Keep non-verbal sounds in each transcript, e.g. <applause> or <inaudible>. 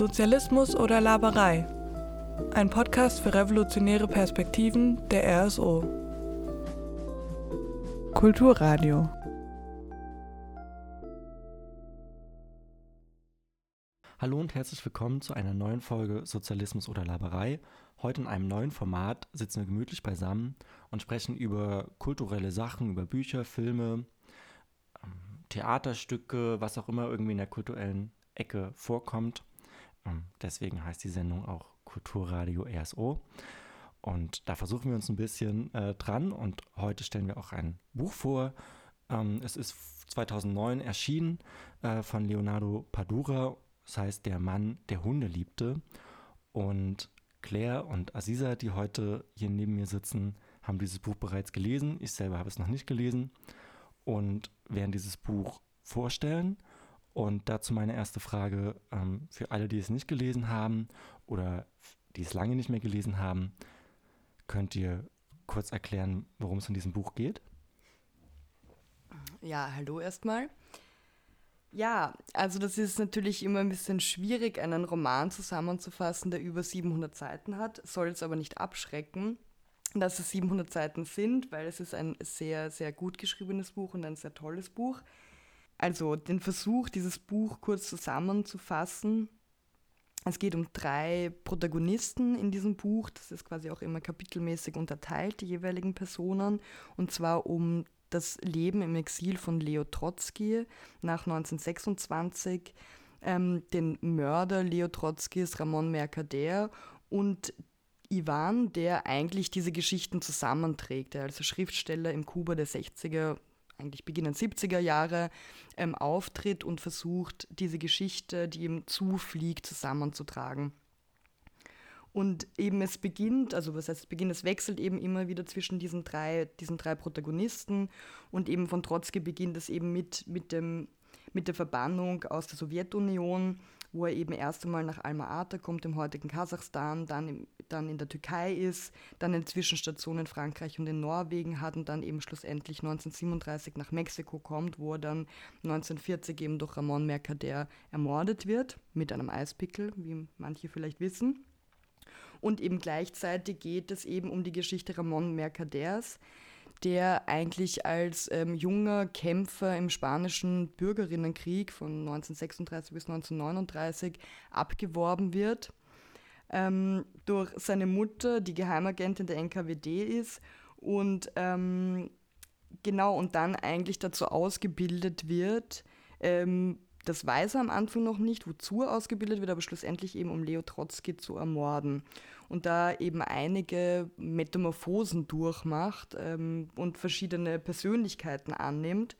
Sozialismus oder Laberei? Ein Podcast für revolutionäre Perspektiven der RSO. Kulturradio. Hallo und herzlich willkommen zu einer neuen Folge Sozialismus oder Laberei. Heute in einem neuen Format sitzen wir gemütlich beisammen und sprechen über kulturelle Sachen, über Bücher, Filme, ähm, Theaterstücke, was auch immer irgendwie in der kulturellen Ecke vorkommt. Ähm, deswegen heißt die Sendung auch Kulturradio RSO. Und da versuchen wir uns ein bisschen äh, dran und heute stellen wir auch ein Buch vor. Ähm, es ist 2009 erschienen äh, von Leonardo Padura, das heißt Der Mann, der Hunde liebte. Und Claire und Aziza, die heute hier neben mir sitzen, haben dieses Buch bereits gelesen. Ich selber habe es noch nicht gelesen und werden dieses Buch vorstellen. Und dazu meine erste Frage ähm, für alle, die es nicht gelesen haben oder die es lange nicht mehr gelesen haben. Könnt ihr kurz erklären, worum es in diesem Buch geht? Ja, hallo erstmal. Ja, also das ist natürlich immer ein bisschen schwierig, einen Roman zusammenzufassen, der über 700 Seiten hat, soll es aber nicht abschrecken, dass es 700 Seiten sind, weil es ist ein sehr, sehr gut geschriebenes Buch und ein sehr tolles Buch. Also den Versuch, dieses Buch kurz zusammenzufassen. Es geht um drei Protagonisten in diesem Buch. Das ist quasi auch immer kapitelmäßig unterteilt, die jeweiligen Personen. Und zwar um das Leben im Exil von Leo Trotzki nach 1926, ähm, den Mörder Leo Trotzkis, Ramon Mercader und Ivan, der eigentlich diese Geschichten zusammenträgt, der als Schriftsteller im Kuba der 60er, eigentlich beginnend 70er Jahre ähm, auftritt und versucht, diese Geschichte, die ihm zufliegt, zusammenzutragen. Und eben es beginnt, also was heißt es beginnt, es wechselt eben immer wieder zwischen diesen drei, diesen drei Protagonisten und eben von Trotzki beginnt es eben mit, mit, dem, mit der Verbannung aus der Sowjetunion, wo er eben erst einmal nach Alma-Ata kommt, im heutigen Kasachstan, dann, im, dann in der Türkei ist, dann eine Zwischenstation in Frankreich und in Norwegen hat und dann eben schlussendlich 1937 nach Mexiko kommt, wo er dann 1940 eben durch Ramon Mercader ermordet wird, mit einem Eispickel, wie manche vielleicht wissen. Und eben gleichzeitig geht es eben um die Geschichte Ramon Mercaders, der eigentlich als ähm, junger Kämpfer im spanischen Bürgerinnenkrieg von 1936 bis 1939 abgeworben wird ähm, durch seine Mutter, die Geheimagentin der NKWD ist und ähm, genau und dann eigentlich dazu ausgebildet wird, ähm, das weiß er am Anfang noch nicht, wozu er ausgebildet wird, aber schlussendlich eben um Leo Trotzki zu ermorden. Und da eben einige Metamorphosen durchmacht ähm, und verschiedene Persönlichkeiten annimmt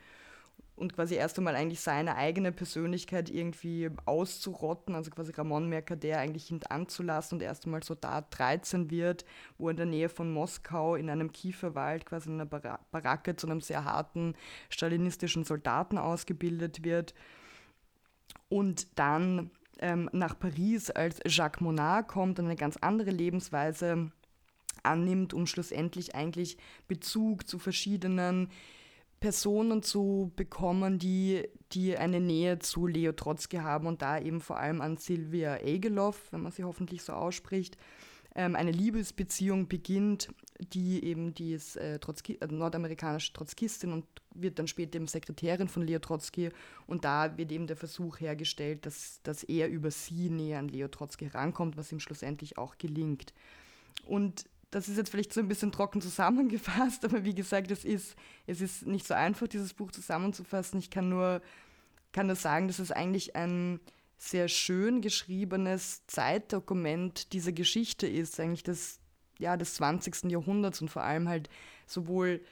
und quasi erst einmal eigentlich seine eigene Persönlichkeit irgendwie auszurotten, also quasi Ramon Mercader eigentlich hintanzulassen und erst einmal Soldat 13 wird, wo er in der Nähe von Moskau in einem Kieferwald quasi in einer Baracke zu einem sehr harten stalinistischen Soldaten ausgebildet wird. Und dann ähm, nach Paris als Jacques Monard kommt und eine ganz andere Lebensweise annimmt, um schlussendlich eigentlich Bezug zu verschiedenen Personen zu bekommen, die, die eine Nähe zu Leo Trotzki haben und da eben vor allem an Sylvia Egeloff, wenn man sie hoffentlich so ausspricht, ähm, eine Liebesbeziehung beginnt, die eben die ist äh, Trotzki, äh, nordamerikanische Trotzkistin und wird dann später eben Sekretärin von Leo Trotzki und da wird eben der Versuch hergestellt, dass, dass er über sie näher an Leo Trotzki herankommt, was ihm schlussendlich auch gelingt. Und das ist jetzt vielleicht so ein bisschen trocken <laughs> zusammengefasst, aber wie gesagt, es ist, es ist nicht so einfach, dieses Buch zusammenzufassen. Ich kann nur, kann nur sagen, dass es eigentlich ein sehr schön geschriebenes Zeitdokument dieser Geschichte ist, eigentlich des, ja, des 20. Jahrhunderts und vor allem halt sowohl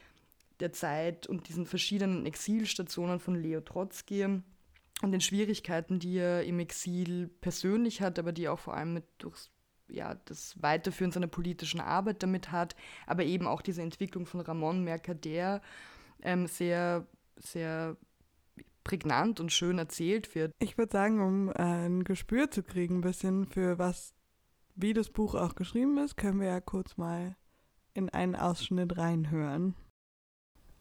der Zeit und diesen verschiedenen Exilstationen von Leo Trotzki und den Schwierigkeiten, die er im Exil persönlich hat, aber die auch vor allem mit durch ja, das Weiterführen seiner politischen Arbeit damit hat, aber eben auch diese Entwicklung von Ramon Mercader ähm, sehr, sehr prägnant und schön erzählt wird. Ich würde sagen, um äh, ein Gespür zu kriegen, ein bisschen für was, wie das Buch auch geschrieben ist, können wir ja kurz mal in einen Ausschnitt reinhören.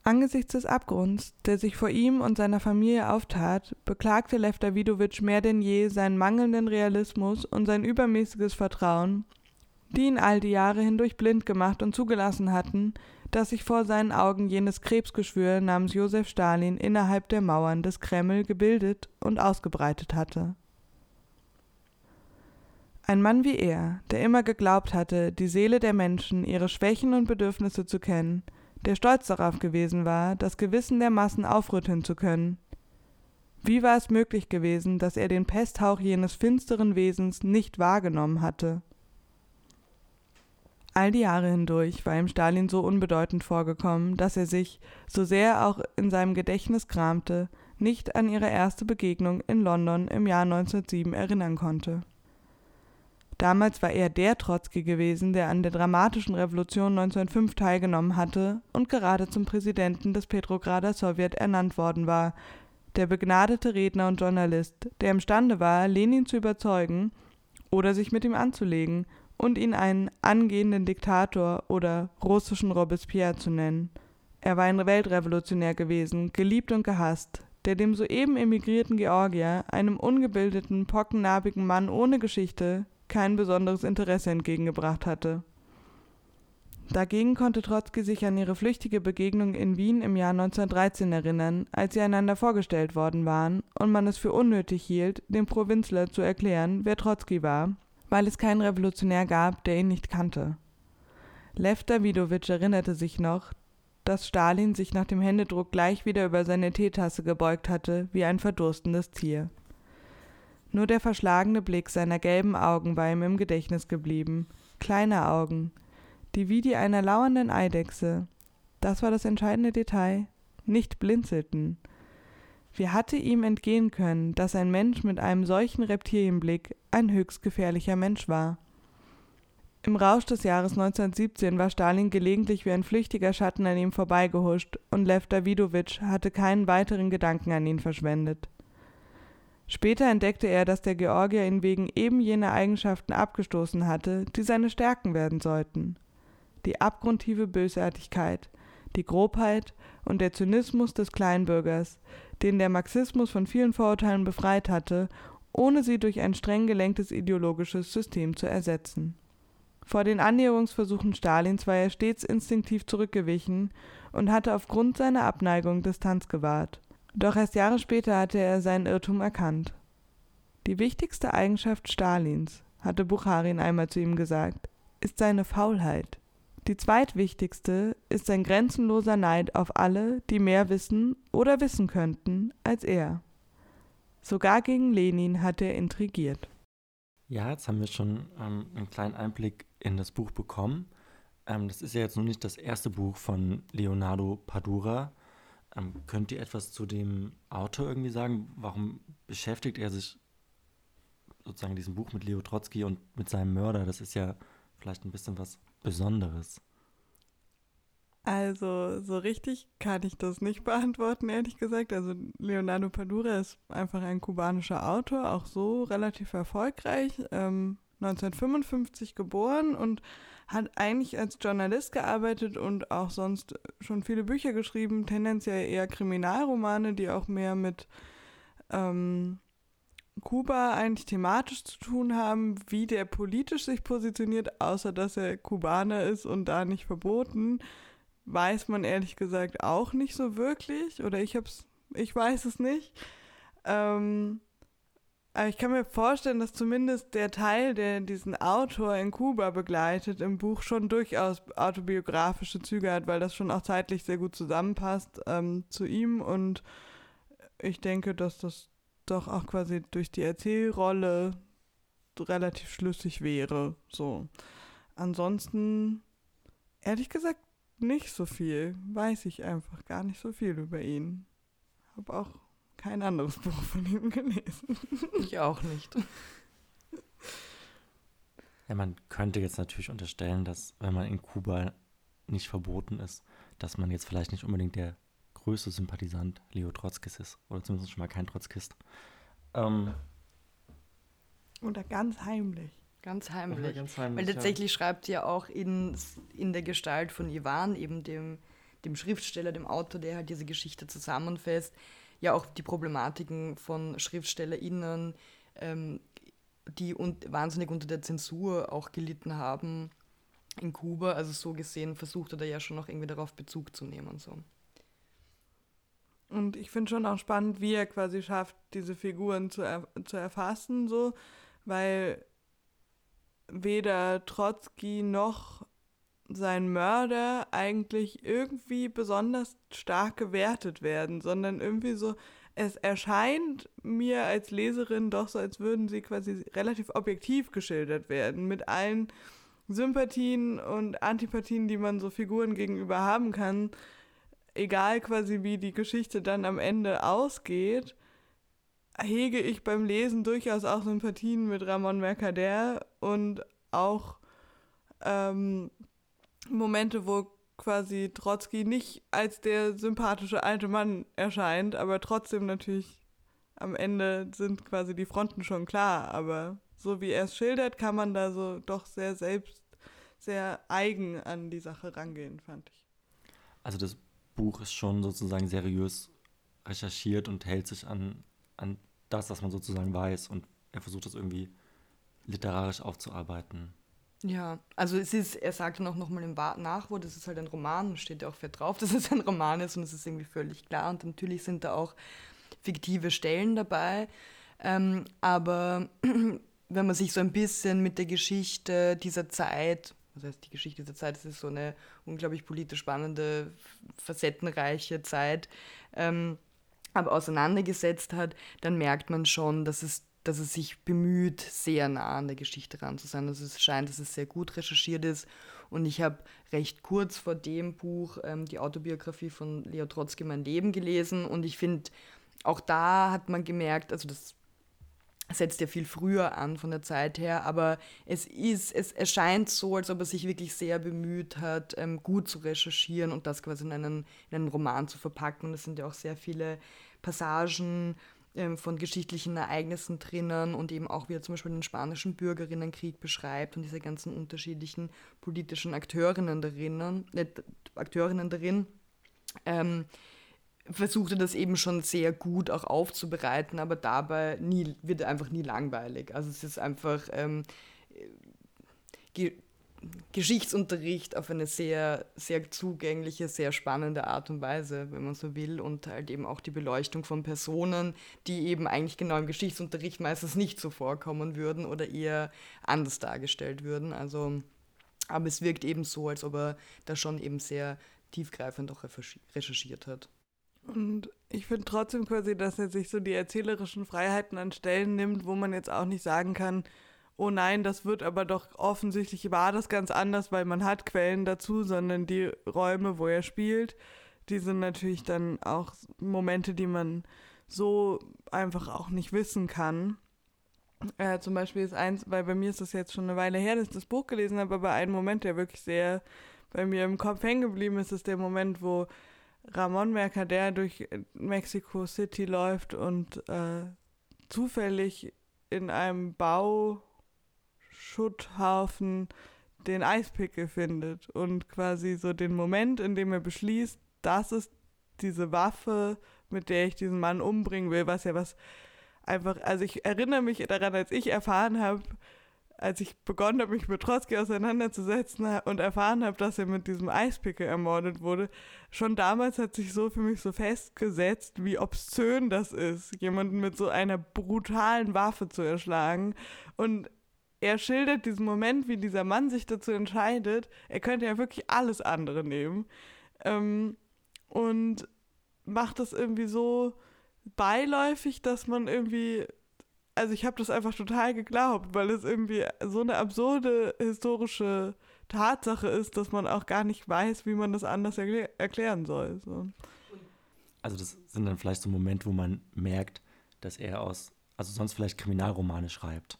Angesichts des Abgrunds, der sich vor ihm und seiner Familie auftat, beklagte Lev Davidowitsch mehr denn je seinen mangelnden Realismus und sein übermäßiges Vertrauen, die ihn all die Jahre hindurch blind gemacht und zugelassen hatten, dass sich vor seinen Augen jenes Krebsgeschwür namens Josef Stalin innerhalb der Mauern des Kreml gebildet und ausgebreitet hatte. Ein Mann wie er, der immer geglaubt hatte, die Seele der Menschen, ihre Schwächen und Bedürfnisse zu kennen, der stolz darauf gewesen war, das Gewissen der Massen aufrütteln zu können. Wie war es möglich gewesen, dass er den Pesthauch jenes finsteren Wesens nicht wahrgenommen hatte? All die Jahre hindurch war ihm Stalin so unbedeutend vorgekommen, dass er sich, so sehr er auch in seinem Gedächtnis kramte, nicht an ihre erste Begegnung in London im Jahr 1907 erinnern konnte. Damals war er der Trotzki gewesen, der an der dramatischen Revolution 1905 teilgenommen hatte und gerade zum Präsidenten des Petrograder Sowjet ernannt worden war, der begnadete Redner und Journalist, der imstande war, Lenin zu überzeugen oder sich mit ihm anzulegen und ihn einen angehenden Diktator oder russischen Robespierre zu nennen. Er war ein Weltrevolutionär gewesen, geliebt und gehasst, der dem soeben emigrierten Georgier, einem ungebildeten, pockennarbigen Mann ohne Geschichte, kein besonderes Interesse entgegengebracht hatte. Dagegen konnte Trotzki sich an ihre flüchtige Begegnung in Wien im Jahr 1913 erinnern, als sie einander vorgestellt worden waren und man es für unnötig hielt, dem Provinzler zu erklären, wer Trotzki war, weil es keinen Revolutionär gab, der ihn nicht kannte. Lev Davidowitsch erinnerte sich noch, dass Stalin sich nach dem Händedruck gleich wieder über seine Teetasse gebeugt hatte, wie ein verdurstendes Tier. Nur der verschlagene Blick seiner gelben Augen war ihm im Gedächtnis geblieben. Kleine Augen, die wie die einer lauernden Eidechse, das war das entscheidende Detail, nicht blinzelten. Wie hatte ihm entgehen können, dass ein Mensch mit einem solchen Reptilienblick ein höchst gefährlicher Mensch war? Im Rausch des Jahres 1917 war Stalin gelegentlich wie ein flüchtiger Schatten an ihm vorbeigehuscht und Lev Davidowitsch hatte keinen weiteren Gedanken an ihn verschwendet. Später entdeckte er, dass der Georgier ihn wegen eben jener Eigenschaften abgestoßen hatte, die seine Stärken werden sollten. Die abgrundtiefe Bösartigkeit, die Grobheit und der Zynismus des Kleinbürgers, den der Marxismus von vielen Vorurteilen befreit hatte, ohne sie durch ein streng gelenktes ideologisches System zu ersetzen. Vor den Annäherungsversuchen Stalins war er stets instinktiv zurückgewichen und hatte aufgrund seiner Abneigung Distanz gewahrt. Doch erst Jahre später hatte er seinen Irrtum erkannt. Die wichtigste Eigenschaft Stalins, hatte Bucharin einmal zu ihm gesagt, ist seine Faulheit. Die zweitwichtigste ist sein grenzenloser Neid auf alle, die mehr wissen oder wissen könnten als er. Sogar gegen Lenin hatte er intrigiert. Ja, jetzt haben wir schon ähm, einen kleinen Einblick in das Buch bekommen. Ähm, das ist ja jetzt noch nicht das erste Buch von Leonardo Padura. Ähm, könnt ihr etwas zu dem Autor irgendwie sagen? Warum beschäftigt er sich sozusagen in diesem Buch mit Leo Trotzki und mit seinem Mörder? Das ist ja vielleicht ein bisschen was Besonderes. Also so richtig kann ich das nicht beantworten, ehrlich gesagt. Also Leonardo Padura ist einfach ein kubanischer Autor, auch so relativ erfolgreich. Ähm, 1955 geboren und hat eigentlich als Journalist gearbeitet und auch sonst schon viele Bücher geschrieben, tendenziell eher Kriminalromane, die auch mehr mit ähm, Kuba eigentlich thematisch zu tun haben, wie der politisch sich positioniert, außer dass er Kubaner ist und da nicht verboten, weiß man ehrlich gesagt auch nicht so wirklich oder ich hab's, ich weiß es nicht. Ähm, aber ich kann mir vorstellen, dass zumindest der Teil, der diesen Autor in Kuba begleitet, im Buch schon durchaus autobiografische Züge hat, weil das schon auch zeitlich sehr gut zusammenpasst ähm, zu ihm. Und ich denke, dass das doch auch quasi durch die Erzählrolle relativ schlüssig wäre. So. Ansonsten, ehrlich gesagt, nicht so viel. Weiß ich einfach gar nicht so viel über ihn. Hab auch kein anderes <laughs> Buch von ihm gelesen. Ich auch nicht. Ja, man könnte jetzt natürlich unterstellen, dass wenn man in Kuba nicht verboten ist, dass man jetzt vielleicht nicht unbedingt der größte Sympathisant Leo Trotzkis ist. Oder zumindest schon mal kein Trotzkist. Ähm, Oder ganz heimlich. Ganz heimlich. ganz heimlich, Weil tatsächlich ja. schreibt sie ja auch in, in der Gestalt von Ivan, eben dem dem Schriftsteller, dem Autor, der halt diese Geschichte zusammenfasst, ja auch die Problematiken von SchriftstellerInnen, ähm, die un wahnsinnig unter der Zensur auch gelitten haben in Kuba. Also so gesehen versucht er da ja schon noch irgendwie darauf Bezug zu nehmen. So. Und ich finde schon auch spannend, wie er quasi schafft, diese Figuren zu, er zu erfassen, so, weil weder Trotzki noch sein Mörder eigentlich irgendwie besonders stark gewertet werden, sondern irgendwie so, es erscheint mir als Leserin doch so, als würden sie quasi relativ objektiv geschildert werden, mit allen Sympathien und Antipathien, die man so Figuren gegenüber haben kann, egal quasi wie die Geschichte dann am Ende ausgeht, hege ich beim Lesen durchaus auch Sympathien mit Ramon Mercader und auch ähm, Momente, wo quasi Trotzki nicht als der sympathische alte Mann erscheint, aber trotzdem natürlich am Ende sind quasi die Fronten schon klar. Aber so wie er es schildert, kann man da so doch sehr selbst, sehr eigen an die Sache rangehen, fand ich. Also das Buch ist schon sozusagen seriös recherchiert und hält sich an, an das, was man sozusagen weiß. Und er versucht das irgendwie literarisch aufzuarbeiten. Ja, also es ist, er sagt dann auch nochmal im Nachwort, das ist halt ein Roman, steht ja auch fett drauf, <laughs> dass es ein Roman ist und es ist irgendwie völlig klar. Und natürlich sind da auch fiktive Stellen dabei, ähm, aber <clears throat> wenn man sich so ein bisschen mit der Geschichte dieser Zeit das heißt, die Geschichte dieser Zeit, das ist so eine unglaublich politisch spannende, facettenreiche Zeit, ähm, aber auseinandergesetzt hat, dann merkt man schon, dass es, dass es sich bemüht, sehr nah an der Geschichte ran zu sein. Also es scheint, dass es sehr gut recherchiert ist. Und ich habe recht kurz vor dem Buch ähm, die Autobiografie von Leo Trotzki, Mein Leben, gelesen. Und ich finde, auch da hat man gemerkt, also das setzt ja viel früher an von der Zeit her, aber es ist, es erscheint so, als ob er sich wirklich sehr bemüht hat, ähm, gut zu recherchieren und das quasi in einen, in einen Roman zu verpacken. Und es sind ja auch sehr viele Passagen ähm, von geschichtlichen Ereignissen drinnen und eben auch, wie er zum Beispiel den spanischen Bürgerinnenkrieg beschreibt und diese ganzen unterschiedlichen politischen Akteurinnen darin, äh, Akteurinnen darin. Ähm, versuchte das eben schon sehr gut auch aufzubereiten, aber dabei nie, wird einfach nie langweilig. Also es ist einfach ähm, Ge Geschichtsunterricht auf eine sehr, sehr zugängliche, sehr spannende Art und Weise, wenn man so will, und halt eben auch die Beleuchtung von Personen, die eben eigentlich genau im Geschichtsunterricht meistens nicht so vorkommen würden oder eher anders dargestellt würden. Also, aber es wirkt eben so, als ob er da schon eben sehr tiefgreifend auch recherchiert hat. Und ich finde trotzdem quasi, dass er sich so die erzählerischen Freiheiten an Stellen nimmt, wo man jetzt auch nicht sagen kann, oh nein, das wird aber doch offensichtlich war das ganz anders, weil man hat Quellen dazu, sondern die Räume, wo er spielt, die sind natürlich dann auch Momente, die man so einfach auch nicht wissen kann. Äh, zum Beispiel ist eins, weil bei mir ist das jetzt schon eine Weile her, dass ich das Buch gelesen habe, aber ein Moment, der wirklich sehr bei mir im Kopf hängen geblieben ist, ist der Moment, wo Ramon Mercader durch Mexico City läuft und äh, zufällig in einem Bauschutthaufen den Eispickel findet und quasi so den Moment, in dem er beschließt, das ist diese Waffe, mit der ich diesen Mann umbringen will, was ja was einfach, also ich erinnere mich daran, als ich erfahren habe, als ich begonnen habe, mich mit Trotzki auseinanderzusetzen und erfahren habe, dass er mit diesem Eispickel ermordet wurde, schon damals hat sich so für mich so festgesetzt, wie obszön das ist, jemanden mit so einer brutalen Waffe zu erschlagen. Und er schildert diesen Moment, wie dieser Mann sich dazu entscheidet, er könnte ja wirklich alles andere nehmen. Ähm, und macht das irgendwie so beiläufig, dass man irgendwie also ich habe das einfach total geglaubt, weil es irgendwie so eine absurde historische Tatsache ist, dass man auch gar nicht weiß, wie man das anders erklär erklären soll. So. Also das sind dann vielleicht so Momente, wo man merkt, dass er aus, also sonst vielleicht Kriminalromane schreibt.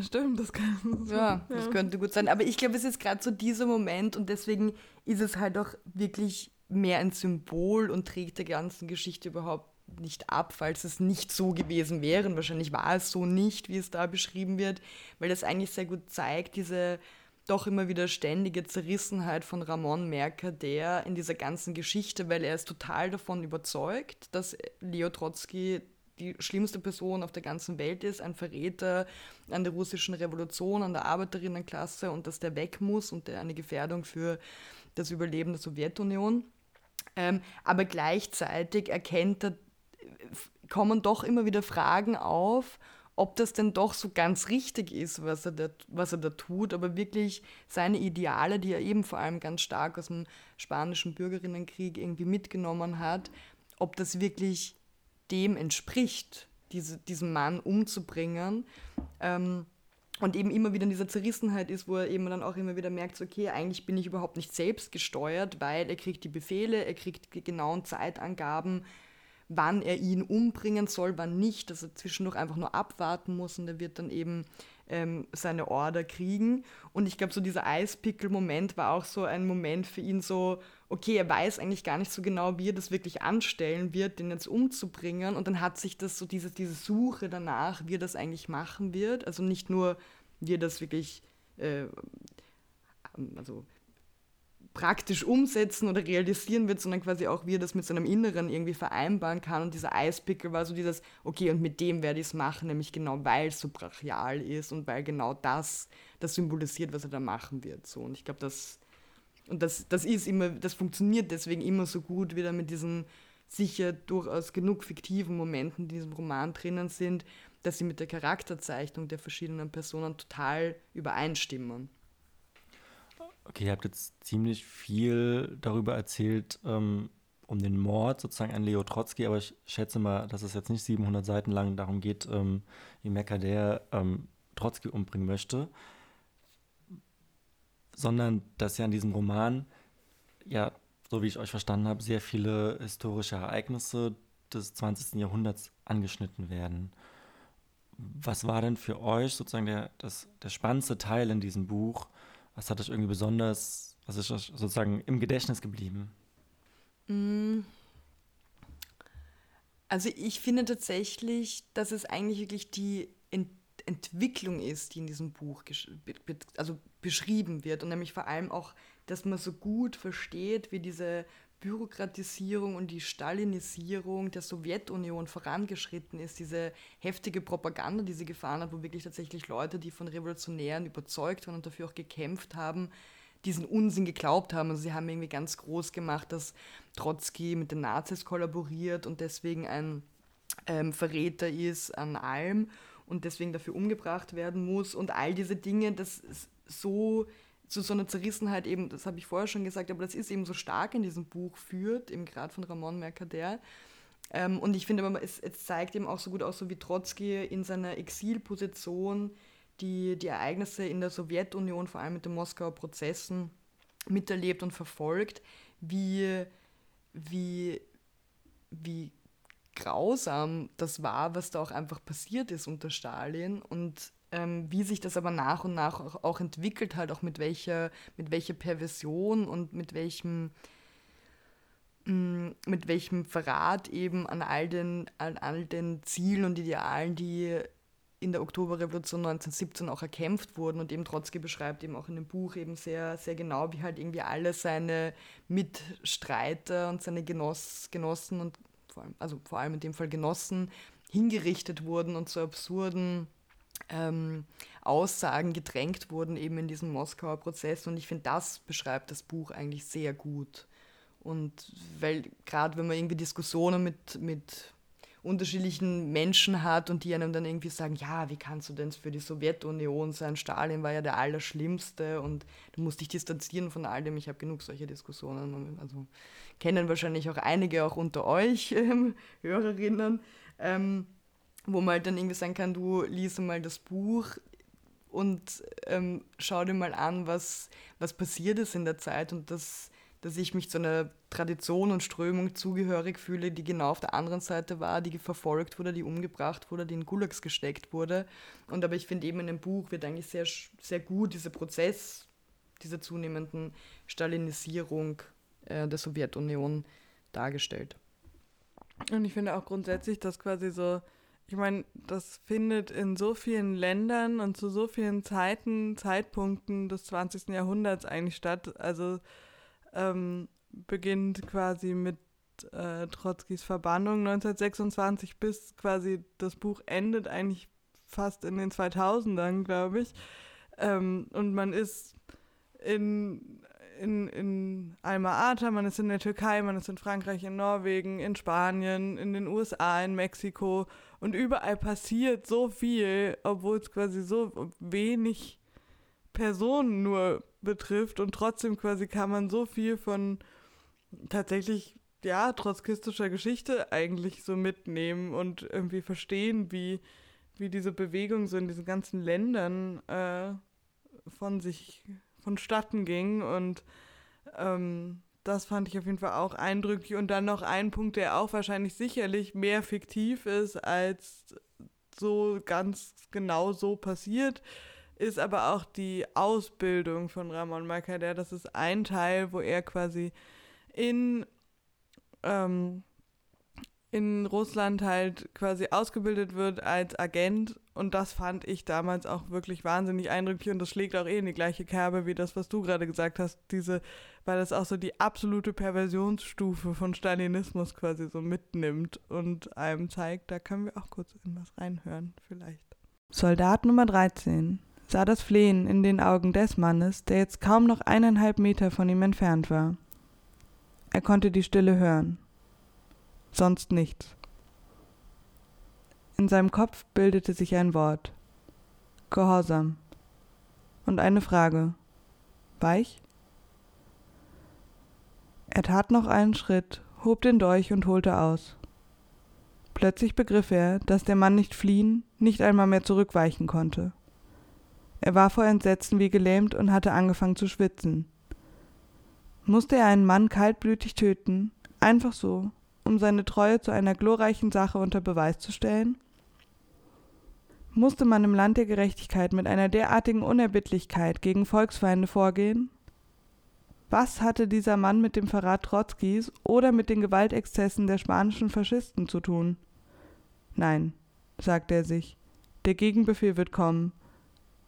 Stimmt, das kann. So, ja, das könnte gut sein. Aber ich glaube, es ist gerade so dieser Moment und deswegen ist es halt auch wirklich mehr ein Symbol und trägt der ganzen Geschichte überhaupt nicht ab, falls es nicht so gewesen wäre. Und wahrscheinlich war es so nicht, wie es da beschrieben wird, weil das eigentlich sehr gut zeigt, diese doch immer wieder ständige Zerrissenheit von Ramon Mercader in dieser ganzen Geschichte, weil er ist total davon überzeugt, dass Leo Trotsky die schlimmste Person auf der ganzen Welt ist, ein Verräter an der russischen Revolution, an der Arbeiterinnenklasse und dass der weg muss und der eine Gefährdung für das Überleben der Sowjetunion. Ähm, aber gleichzeitig erkennt er, kommen doch immer wieder Fragen auf, ob das denn doch so ganz richtig ist, was er, da, was er da tut, aber wirklich seine Ideale, die er eben vor allem ganz stark aus dem spanischen Bürgerinnenkrieg irgendwie mitgenommen hat, ob das wirklich dem entspricht, diese, diesen Mann umzubringen. Ähm, und eben immer wieder in dieser Zerrissenheit ist, wo er eben dann auch immer wieder merkt, okay, eigentlich bin ich überhaupt nicht selbst gesteuert, weil er kriegt die Befehle, er kriegt die genauen Zeitangaben, wann er ihn umbringen soll, wann nicht, dass er zwischendurch einfach nur abwarten muss und er wird dann eben ähm, seine Order kriegen. Und ich glaube, so dieser Eispickel-Moment war auch so ein Moment für ihn so, okay, er weiß eigentlich gar nicht so genau, wie er das wirklich anstellen wird, den jetzt umzubringen. Und dann hat sich das so, diese, diese Suche danach, wie er das eigentlich machen wird. Also nicht nur, wie er das wirklich, äh, also praktisch umsetzen oder realisieren wird, sondern quasi auch, wie er das mit seinem Inneren irgendwie vereinbaren kann. Und dieser Eispickel war so dieses, okay, und mit dem werde ich es machen, nämlich genau weil es so brachial ist und weil genau das das symbolisiert, was er da machen wird. So. Und ich glaube, das, und das, das ist immer, das funktioniert deswegen immer so gut, wieder mit diesen sicher durchaus genug fiktiven Momenten, die in diesem Roman drinnen sind, dass sie mit der Charakterzeichnung der verschiedenen Personen total übereinstimmen. Okay, ihr habt jetzt ziemlich viel darüber erzählt, ähm, um den Mord sozusagen an Leo Trotsky, aber ich schätze mal, dass es jetzt nicht 700 Seiten lang darum geht, ähm, wie Mercader ähm, Trotzki umbringen möchte, sondern dass ja in diesem Roman, ja, so wie ich euch verstanden habe, sehr viele historische Ereignisse des 20. Jahrhunderts angeschnitten werden. Was war denn für euch sozusagen der, das, der spannendste Teil in diesem Buch? Was hat euch irgendwie besonders, was ist sozusagen im Gedächtnis geblieben? Mm. Also ich finde tatsächlich, dass es eigentlich wirklich die Ent Entwicklung ist, die in diesem Buch also beschrieben wird und nämlich vor allem auch, dass man so gut versteht, wie diese Bürokratisierung und die Stalinisierung der Sowjetunion vorangeschritten ist, diese heftige Propaganda, die sie gefahren hat, wo wirklich tatsächlich Leute, die von Revolutionären überzeugt waren und dafür auch gekämpft haben, diesen Unsinn geglaubt haben. Also sie haben irgendwie ganz groß gemacht, dass Trotzki mit den Nazis kollaboriert und deswegen ein ähm, Verräter ist an allem und deswegen dafür umgebracht werden muss und all diese Dinge, das ist so zu so einer Zerrissenheit eben, das habe ich vorher schon gesagt, aber das ist eben so stark in diesem Buch führt, eben gerade von Ramon Mercader. Ähm, und ich finde, es, es zeigt eben auch so gut aus, so wie Trotzki in seiner Exilposition die, die Ereignisse in der Sowjetunion, vor allem mit den Moskauer Prozessen, miterlebt und verfolgt, wie, wie, wie grausam das war, was da auch einfach passiert ist unter Stalin und ähm, wie sich das aber nach und nach auch, auch, entwickelt hat, auch mit welcher, mit welcher Perversion und mit welchem mm, mit welchem Verrat eben an all den, an all den Zielen und Idealen, die in der Oktoberrevolution 1917 auch erkämpft wurden und eben Trotzki beschreibt eben auch in dem Buch eben sehr, sehr genau, wie halt irgendwie alle seine Mitstreiter und seine Genoss, Genossen und vor allem, also vor allem in dem Fall Genossen hingerichtet wurden und zu absurden ähm, Aussagen gedrängt wurden eben in diesem Moskauer Prozess. Und ich finde, das beschreibt das Buch eigentlich sehr gut. Und weil gerade wenn man irgendwie Diskussionen mit, mit unterschiedlichen Menschen hat und die einem dann irgendwie sagen, ja, wie kannst du denn für die Sowjetunion sein? Stalin war ja der Allerschlimmste und du musst dich distanzieren von all dem. Ich habe genug solche Diskussionen. Also kennen wahrscheinlich auch einige auch unter euch <laughs> ähm, Hörerinnen. Ähm, wo man halt dann irgendwie sagen kann, du liest mal das Buch und ähm, schau dir mal an, was, was passiert ist in der Zeit und dass, dass ich mich zu einer Tradition und Strömung zugehörig fühle, die genau auf der anderen Seite war, die verfolgt wurde, die umgebracht wurde, die in Gulags gesteckt wurde. Und aber ich finde eben in dem Buch wird eigentlich sehr, sehr gut dieser Prozess dieser zunehmenden Stalinisierung äh, der Sowjetunion dargestellt. Und ich finde auch grundsätzlich, dass quasi so ich meine, das findet in so vielen Ländern und zu so vielen Zeiten, Zeitpunkten des 20. Jahrhunderts eigentlich statt. Also ähm, beginnt quasi mit äh, Trotzkis Verbannung 1926 bis quasi das Buch endet eigentlich fast in den 2000ern, glaube ich. Ähm, und man ist in, in, in Alma-Ata, man ist in der Türkei, man ist in Frankreich, in Norwegen, in Spanien, in den USA, in Mexiko und überall passiert so viel, obwohl es quasi so wenig Personen nur betrifft und trotzdem quasi kann man so viel von tatsächlich ja trotzkistischer Geschichte eigentlich so mitnehmen und irgendwie verstehen, wie wie diese Bewegung so in diesen ganzen Ländern äh, von sich vonstatten ging. Und ähm, das fand ich auf jeden Fall auch eindrücklich. Und dann noch ein Punkt, der auch wahrscheinlich sicherlich mehr fiktiv ist, als so ganz genau so passiert, ist aber auch die Ausbildung von Ramon Mercader. Das ist ein Teil, wo er quasi in ähm, in Russland halt quasi ausgebildet wird als Agent. Und das fand ich damals auch wirklich wahnsinnig eindrücklich. Und das schlägt auch eh in die gleiche Kerbe wie das, was du gerade gesagt hast. Diese, weil das auch so die absolute Perversionsstufe von Stalinismus quasi so mitnimmt und einem zeigt, da können wir auch kurz in was reinhören, vielleicht. Soldat Nummer 13 sah das Flehen in den Augen des Mannes, der jetzt kaum noch eineinhalb Meter von ihm entfernt war. Er konnte die Stille hören sonst nichts. In seinem Kopf bildete sich ein Wort. Gehorsam. Und eine Frage. Weich? Er tat noch einen Schritt, hob den Dolch und holte aus. Plötzlich begriff er, dass der Mann nicht fliehen, nicht einmal mehr zurückweichen konnte. Er war vor Entsetzen wie gelähmt und hatte angefangen zu schwitzen. Musste er einen Mann kaltblütig töten, einfach so, um seine Treue zu einer glorreichen Sache unter Beweis zu stellen? Musste man im Land der Gerechtigkeit mit einer derartigen Unerbittlichkeit gegen Volksfeinde vorgehen? Was hatte dieser Mann mit dem Verrat Trotzkis oder mit den Gewaltexzessen der spanischen Faschisten zu tun? Nein, sagte er sich, der Gegenbefehl wird kommen.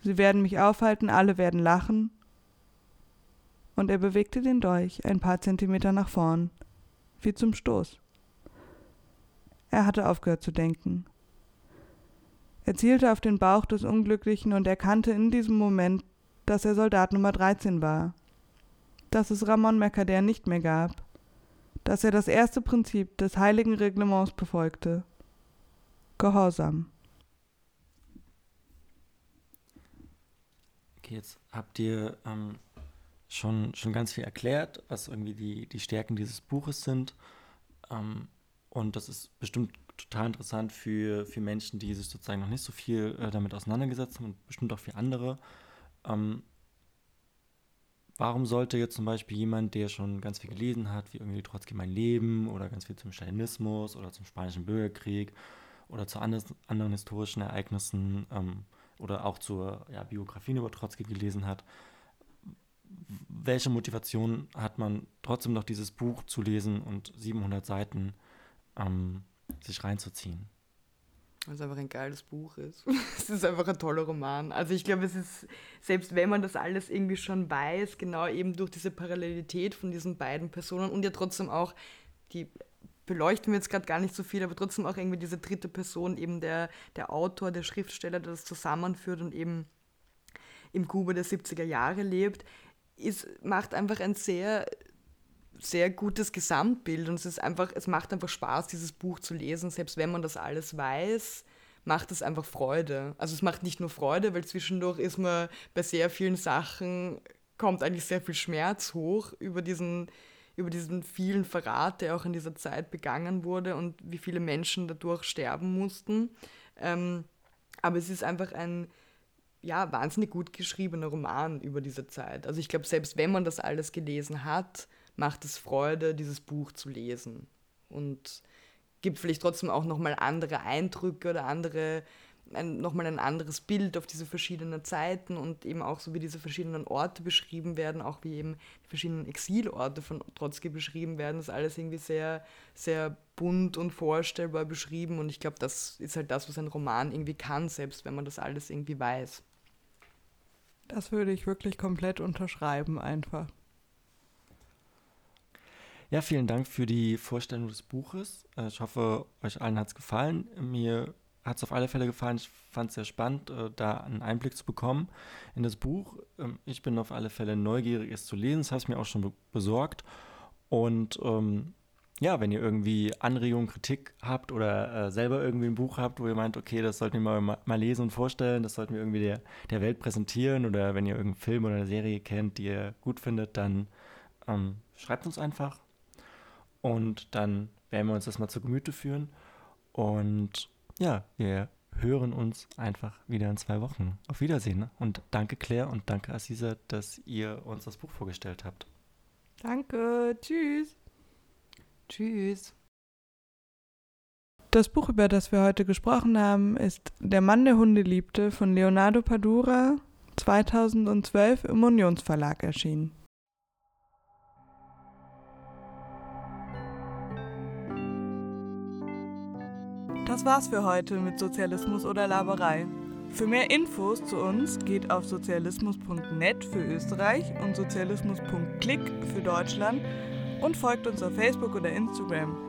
Sie werden mich aufhalten, alle werden lachen. Und er bewegte den Dolch ein paar Zentimeter nach vorn, wie zum Stoß. Er hatte aufgehört zu denken. Er zielte auf den Bauch des Unglücklichen und erkannte in diesem Moment, dass er Soldat Nummer 13 war, dass es Ramon Mercader nicht mehr gab, dass er das erste Prinzip des heiligen Reglements befolgte. Gehorsam. Okay, jetzt habt ihr ähm, schon, schon ganz viel erklärt, was irgendwie die, die Stärken dieses Buches sind. Ähm, und das ist bestimmt total interessant für, für Menschen, die sich sozusagen noch nicht so viel äh, damit auseinandergesetzt haben und bestimmt auch für andere. Ähm, warum sollte jetzt zum Beispiel jemand, der schon ganz viel gelesen hat, wie irgendwie Trotzki mein Leben oder ganz viel zum Stalinismus oder zum Spanischen Bürgerkrieg oder zu anders, anderen historischen Ereignissen ähm, oder auch zur ja, Biografien über Trotzki gelesen hat, welche Motivation hat man trotzdem noch dieses Buch zu lesen und 700 Seiten ähm, sich reinzuziehen. Weil es einfach ein geiles Buch ist. <laughs> es ist einfach ein toller Roman. Also ich glaube, es ist, selbst wenn man das alles irgendwie schon weiß, genau eben durch diese Parallelität von diesen beiden Personen und ja trotzdem auch, die beleuchten wir jetzt gerade gar nicht so viel, aber trotzdem auch irgendwie diese dritte Person, eben der, der Autor, der Schriftsteller, der das zusammenführt und eben im Kuba der 70er Jahre lebt, ist, macht einfach ein sehr sehr gutes Gesamtbild und es ist einfach, es macht einfach Spaß, dieses Buch zu lesen, selbst wenn man das alles weiß, macht es einfach Freude. Also es macht nicht nur Freude, weil zwischendurch ist man bei sehr vielen Sachen, kommt eigentlich sehr viel Schmerz hoch über diesen, über diesen vielen Verrat, der auch in dieser Zeit begangen wurde und wie viele Menschen dadurch sterben mussten. Ähm, aber es ist einfach ein, ja, wahnsinnig gut geschriebener Roman über diese Zeit. Also ich glaube, selbst wenn man das alles gelesen hat, macht es Freude, dieses Buch zu lesen. Und gibt vielleicht trotzdem auch nochmal andere Eindrücke oder andere, ein, nochmal ein anderes Bild auf diese verschiedenen Zeiten und eben auch so wie diese verschiedenen Orte beschrieben werden, auch wie eben die verschiedenen Exilorte von Trotzki beschrieben werden, ist alles irgendwie sehr, sehr bunt und vorstellbar beschrieben und ich glaube, das ist halt das, was ein Roman irgendwie kann, selbst wenn man das alles irgendwie weiß. Das würde ich wirklich komplett unterschreiben einfach. Ja, vielen Dank für die Vorstellung des Buches. Äh, ich hoffe, euch allen hat es gefallen. Mir hat es auf alle Fälle gefallen. Ich fand es sehr spannend, äh, da einen Einblick zu bekommen in das Buch. Ähm, ich bin auf alle Fälle neugierig, es zu lesen. Das habe ich mir auch schon besorgt. Und ähm, ja, wenn ihr irgendwie Anregungen, Kritik habt oder äh, selber irgendwie ein Buch habt, wo ihr meint, okay, das sollten wir mal, mal lesen und vorstellen, das sollten wir irgendwie der, der Welt präsentieren oder wenn ihr irgendeinen Film oder eine Serie kennt, die ihr gut findet, dann ähm, schreibt uns einfach und dann werden wir uns das mal zu Gemüte führen und ja, wir hören uns einfach wieder in zwei Wochen. Auf Wiedersehen ne? und danke Claire und danke Assisa, dass ihr uns das Buch vorgestellt habt. Danke, tschüss. Tschüss. Das Buch, über das wir heute gesprochen haben, ist Der Mann, der Hunde liebte von Leonardo Padura, 2012 im Unionsverlag erschienen. Das war's für heute mit Sozialismus oder Laberei. Für mehr Infos zu uns geht auf sozialismus.net für Österreich und sozialismus.click für Deutschland und folgt uns auf Facebook oder Instagram.